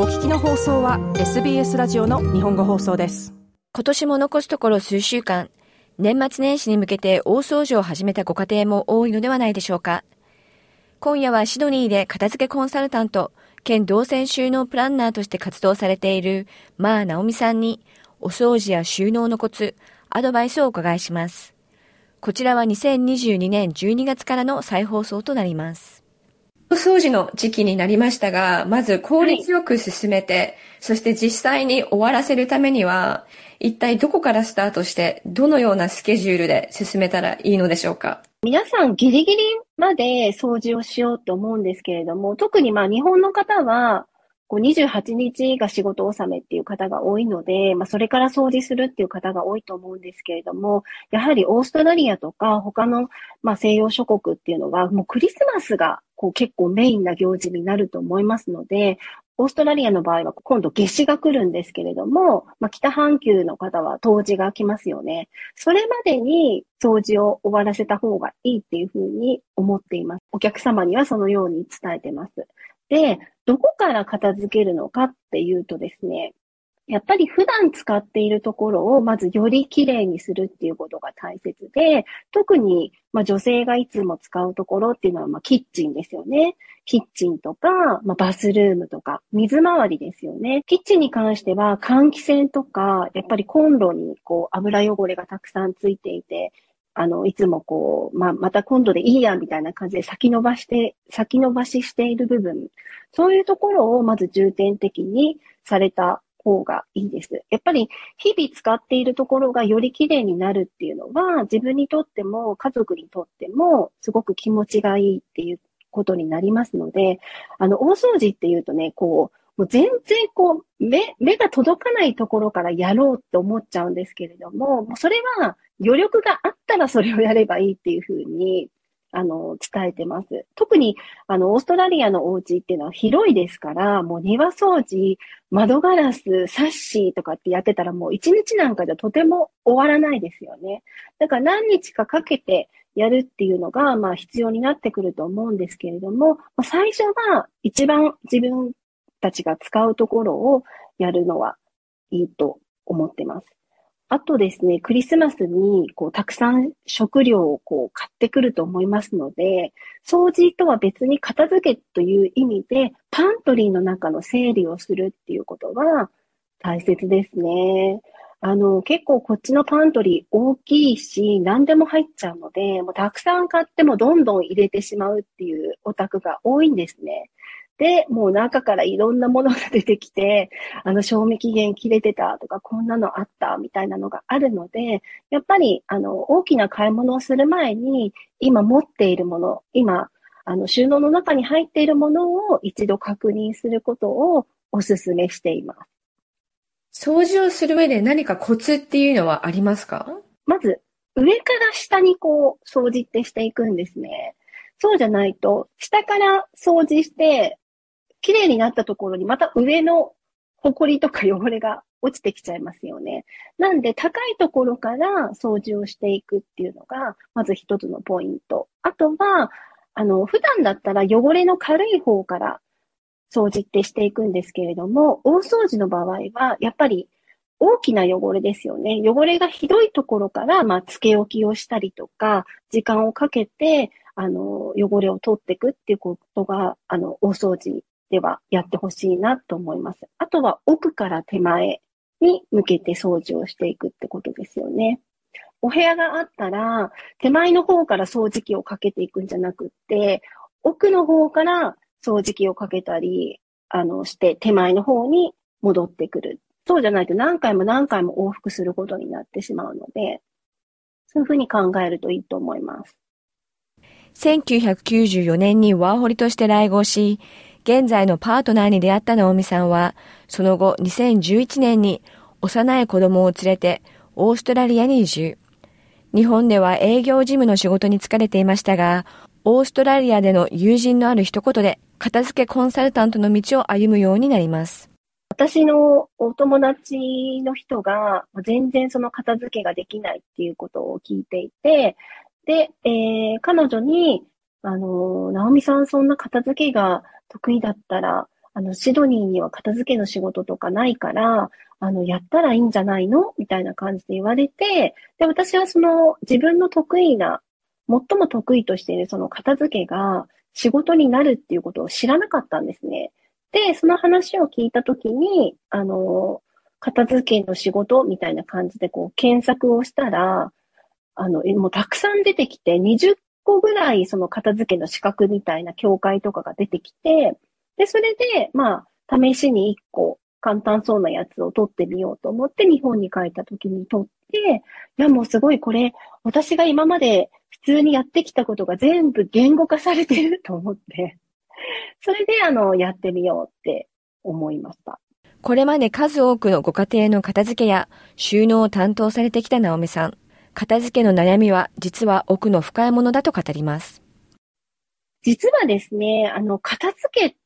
お聞きの放送は SBS ラジオの日本語放送です今年も残すところ数週間年末年始に向けて大掃除を始めたご家庭も多いのではないでしょうか今夜はシドニーで片付けコンサルタント兼動線収納プランナーとして活動されているマーナオミさんにお掃除や収納のコツ、アドバイスをお伺いします。こちらは2022年12月からの再放送となります。お掃除の時期になりましたが、まず効率よく進めて、はい、そして実際に終わらせるためには、一体どこからスタートして、どのようなスケジュールで進めたらいいのでしょうか？皆さんギリギリまで掃除をしようと思うんですけれども、特にまあ日本の方は、こう28日が仕事納めっていう方が多いので、まあ、それから掃除するっていう方が多いと思うんですけれども、やはりオーストラリアとか他の、まあ、西洋諸国っていうのは、もうクリスマスがこう結構メインな行事になると思いますので、オーストラリアの場合は今度夏至が来るんですけれども、まあ、北半球の方は冬至が来ますよね。それまでに掃除を終わらせた方がいいっていうふうに思っています。お客様にはそのように伝えてます。で、どこから片付けるのかっていうとですね、やっぱり普段使っているところをまずより綺麗にするっていうことが大切で、特にまあ女性がいつも使うところっていうのはまあキッチンですよね。キッチンとか、まあ、バスルームとか、水回りですよね。キッチンに関しては換気扇とか、やっぱりコンロにこう油汚れがたくさんついていて、あの、いつもこう、まあ、また今度でいいや、みたいな感じで先延ばして、先延ばししている部分、そういうところをまず重点的にされた方がいいです。やっぱり日々使っているところがより綺麗になるっていうのは、自分にとっても家族にとってもすごく気持ちがいいっていうことになりますので、あの、大掃除っていうとね、こう、もう全然こう、目、目が届かないところからやろうって思っちゃうんですけれども、もうそれは余力があったらそれをやればいいっていうふうに、あの、伝えてます。特に、あの、オーストラリアのお家っていうのは広いですから、もう庭掃除、窓ガラス、サッシーとかってやってたらもう一日なんかじゃとても終わらないですよね。だから何日かかけてやるっていうのが、まあ必要になってくると思うんですけれども、最初は一番自分たちが使うところをやるのはいいと思ってます。あとですね、クリスマスにこうたくさん食料をこう買ってくると思いますので、掃除とは別に片付けという意味で、パントリーの中の整理をするっていうことは大切ですね。あの、結構こっちのパントリー大きいし、何でも入っちゃうので、もうたくさん買ってもどんどん入れてしまうっていうお宅が多いんですね。で、もう中からいろんなものが出てきて、あの、賞味期限切れてたとか、こんなのあったみたいなのがあるので、やっぱり、あの、大きな買い物をする前に、今持っているもの、今、あの、収納の中に入っているものを一度確認することをお勧めしています。掃除をする上で何かコツっていうのはありますか？まず、上から下にこう、掃除ってしていくんですね。そうじゃないと、下から掃除して、綺麗になったところにまた上の埃とか汚れが落ちてきちゃいますよね。なんで高いところから掃除をしていくっていうのが、まず一つのポイント。あとは、あの、普段だったら汚れの軽い方から掃除ってしていくんですけれども、大掃除の場合は、やっぱり大きな汚れですよね。汚れがひどいところから、まあ、付け置きをしたりとか、時間をかけて、あの、汚れを取っていくっていうことが、あの、大掃除ではやってほしいなと思います。あとは奥から手前に向けて掃除をしていくってことですよね。お部屋があったら、手前の方から掃除機をかけていくんじゃなくって、奥の方から掃除機をかけたり、あの、して手前の方に戻ってくる。そうじゃないと何回も何回も往復することになってしまうので、そういうふうに考えるといいと思います。1994年にワーホリとして来合し、現在のパートナーに出会った直美さんは、その後2011年に幼い子供を連れてオーストラリアに移住。日本では営業事務の仕事に疲れていましたが、オーストラリアでの友人のある一言で、片付けコンサルタントの道を歩むようになります。私のお友達の人が全然その片付けができないっていうことを聞いていて、で、えー、彼女に、あの、直美さんそんな片付けが得意だったら、あの、シドニーには片付けの仕事とかないから、あの、やったらいいんじゃないの？みたいな感じで言われて、で、私はその自分の得意な、最も得意としているその片付けが仕事になるっていうことを知らなかったんですね。で、その話を聞いたときに、あの、片付けの仕事みたいな感じでこう検索をしたら、あの、もうたくさん出てきて、20個ぐらいその片付けの資格みたいな協会とかが出てきて、で、それで、まあ、試しに1個簡単そうなやつを取ってみようと思って日本に帰った時に取って、いやもうすごいこれ、私が今まで普通にやってきたことが全部言語化されてると思って、それであの、やってみようって思いました。これまで数多くのご家庭の片付けや収納を担当されてきた直美さん。片付けの悩みは実は奥の深いものだと語ります。実はですね、あの、片付け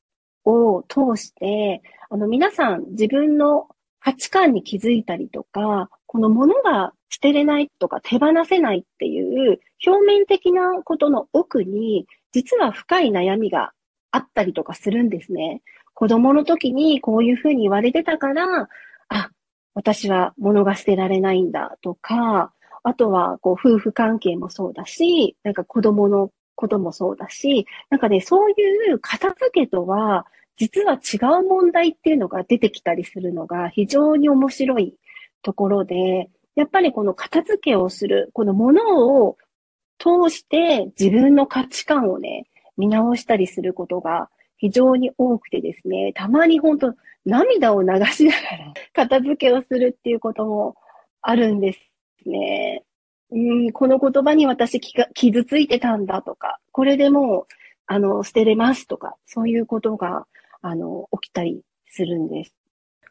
を通して、あの、皆さん自分の価値観に気づいたりとか、このものが捨てれないとか手放せないっていう表面的なことの奥に、実は深い悩みがあったりとかするんですね。子供の時にこういうふうに言われてたから、あ、私は物が捨てられないんだとか、あとはこう夫婦関係もそうだし、なんか子供のこともそうだし、なんかね、そういう片付けとは、実は違う問題っていうのが出てきたりするのが非常に面白いところで、やっぱりこの片付けをする、このものを通して自分の価値観をね、見直したりすることが非常に多くてですね、たまに本当涙を流しながら片付けをするっていうこともあるんですね。うん、この言葉に私傷ついてたんだとか、これでもう、あの、捨てれますとか、そういうことが、あの、起きたりするんです。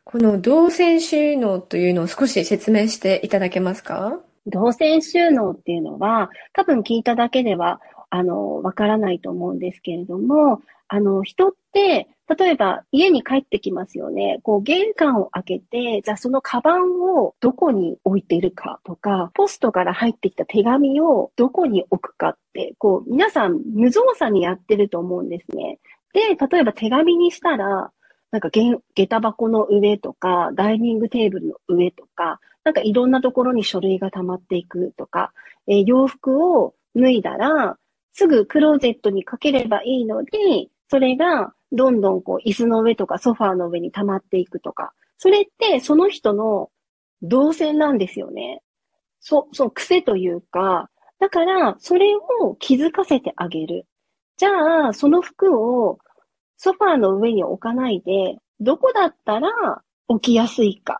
この動線収納というのを少し説明していただけますか？動線収納っていうのは、多分聞いただけでは、あの、わからないと思うんですけれども、あの、人って、例えば家に帰ってきますよね。こう、玄関を開けて、じゃあそのカバンをどこに置いてるかとか、ポストから入ってきた手紙をどこに置くかって、こう、皆さん無造作にやってると思うんですね。で、例えば手紙にしたら、なんかげ、下駄箱の上とか、ダイニングテーブルの上とか、なんかいろんなところに書類が溜まっていくとか、えー、洋服を脱いだら、すぐクローゼットにかければいいので、それがどんどんこう椅子の上とかソファーの上に溜まっていくとか、それってその人の動線なんですよね。そ、そう、癖というか、だから、それを気づかせてあげる。じゃあ、その服をソファーの上に置かないで、どこだったら置きやすいか。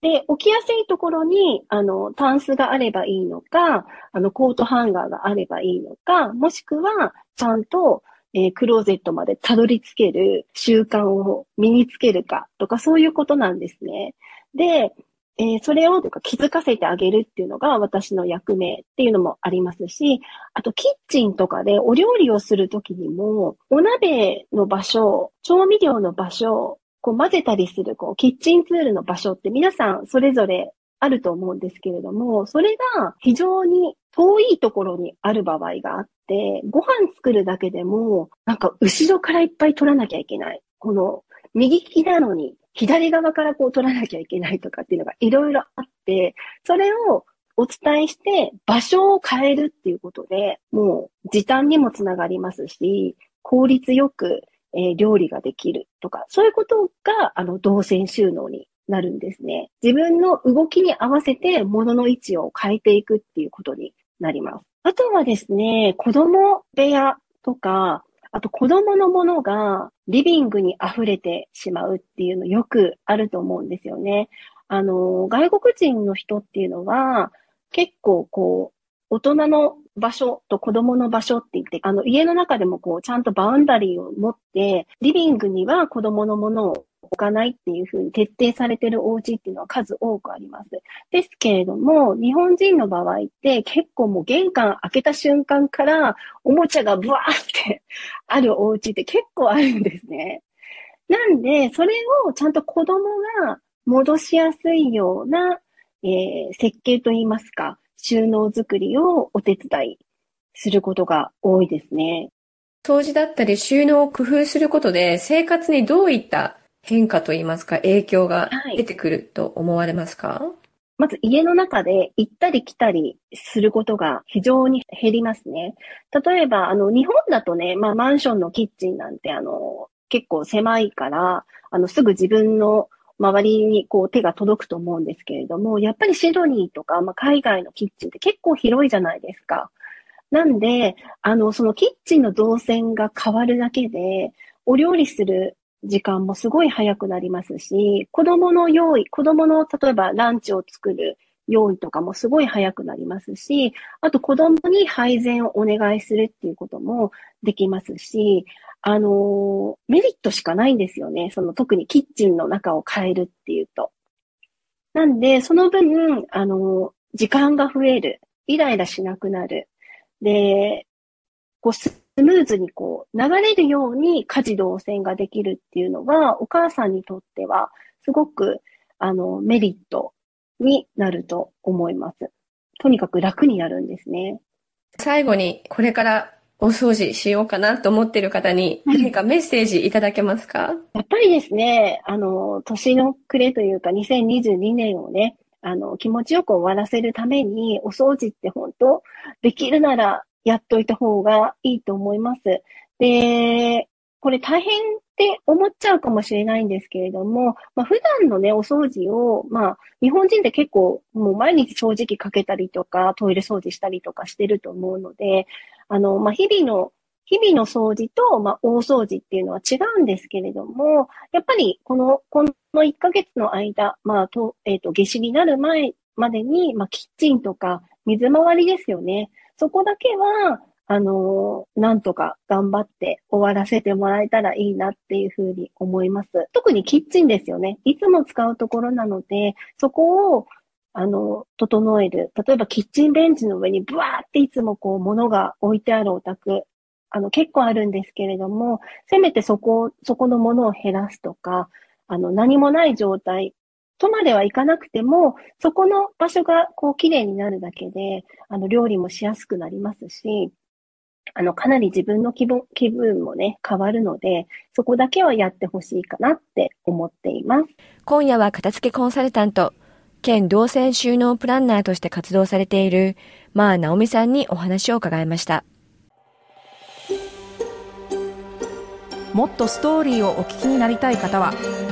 で、置きやすいところに、あの、タンスがあればいいのか、あの、コートハンガーがあればいいのか、もしくは、ちゃんとえー、クローゼットまでたどり着ける習慣を身につけるかとかそういうことなんですね。で、えー、それをとか気づかせてあげるっていうのが私の役目っていうのもありますし、あとキッチンとかでお料理をするときにも、お鍋の場所、調味料の場所、こう混ぜたりするこうキッチンツールの場所って皆さんそれぞれあると思うんですけれども、それが非常に遠いところにある場合があって、ご飯作るだけでも、なんか後ろからいっぱい取らなきゃいけない。この、右利きなのに、左側からこう取らなきゃいけないとかっていうのがいろいろあって、それをお伝えして場所を変えるっていうことで、もう時短にもつながりますし、効率よく、え、料理ができるとか、そういうことが、あの、動線収納になるんですね。自分の動きに合わせて物の位置を変えていくっていうことになります。あとはですね、子供部屋とか、あと子供のものがリビングに溢れてしまうっていうのよくあると思うんですよね。あの、外国人の人っていうのは結構こう、大人の場所と子供の場所って言って、あの家の中でもこうちゃんとバウンダリーを持って、リビングには子供のものを置かないっていうふうに徹底されてるお家っていうのは数多くあります。ですけれども、日本人の場合って結構もう玄関開けた瞬間からおもちゃがブワーってあるお家って結構あるんですね。なんで、それをちゃんと子供が戻しやすいような、えー、設計といいますか、収納作りをお手伝いすることが多いですね。掃除だったり収納を工夫することで生活にどういった変化といいますか影響が出てくると思われますか、はい、まず家の中で行ったり来たりすることが非常に減りますね。例えば、あの、日本だとね、まあマンションのキッチンなんてあの、結構狭いから、あの、すぐ自分の周りにこう手が届くと思うんですけれども、やっぱりシドニーとか、まあ、海外のキッチンって結構広いじゃないですか。なんで、あの、そのキッチンの動線が変わるだけで、お料理する時間もすごい早くなりますし、子供の用意、子供の例えばランチを作る用意とかもすごい早くなりますし、あと子供に配膳をお願いするっていうこともできますし、あの、メリットしかないんですよね。その特にキッチンの中を変えるっていうと。なんで、その分、あの、時間が増える。イライラしなくなる。で、こう、スムーズにこう、流れるように家事動線ができるっていうのは、お母さんにとっては、すごく、あの、メリットになると思います。とにかく楽になるんですね。最後に、これからお掃除しようかなと思っている方に何かメッセージいただけますか、やっぱりですね、あの、年の暮れというか2022年をね、あの、気持ちよく終わらせるために、お掃除って本当、できるならやっといた方がいいと思います。で、これ大変って思っちゃうかもしれないんですけれども、まあ、普段のね、お掃除を、まあ、日本人って結構もう毎日掃除機かけたりとか、トイレ掃除したりとかしてると思うので、あの、まあ、日々の、日々の掃除と、まあ、大掃除っていうのは違うんですけれども、やっぱり、この、この1ヶ月の間、まあ、と、えっ、ー、と、下死になる前までに、まあ、キッチンとか、水回りですよね。そこだけは、あの、なんとか頑張って終わらせてもらえたらいいなっていうふうに思います。特にキッチンですよね。いつも使うところなので、そこをあの、整える。例えばキッチンベンチの上にブワーっていつもこう物が置いてあるお宅、あの結構あるんですけれども、せめてそこ、そこのものを減らすとか、あの何もない状態とまではいかなくても、そこの場所がこう綺麗になるだけで、あの料理もしやすくなりますし、あの、かなり自分の気分、気分もね、変わるので、そこだけはやってほしいかなって思っています。今夜は片付けコンサルタント、県動線収納プランナーとして活動されている、まあ、直美さんにお話を伺いました。もっとストーリーをお聞きになりたい方は、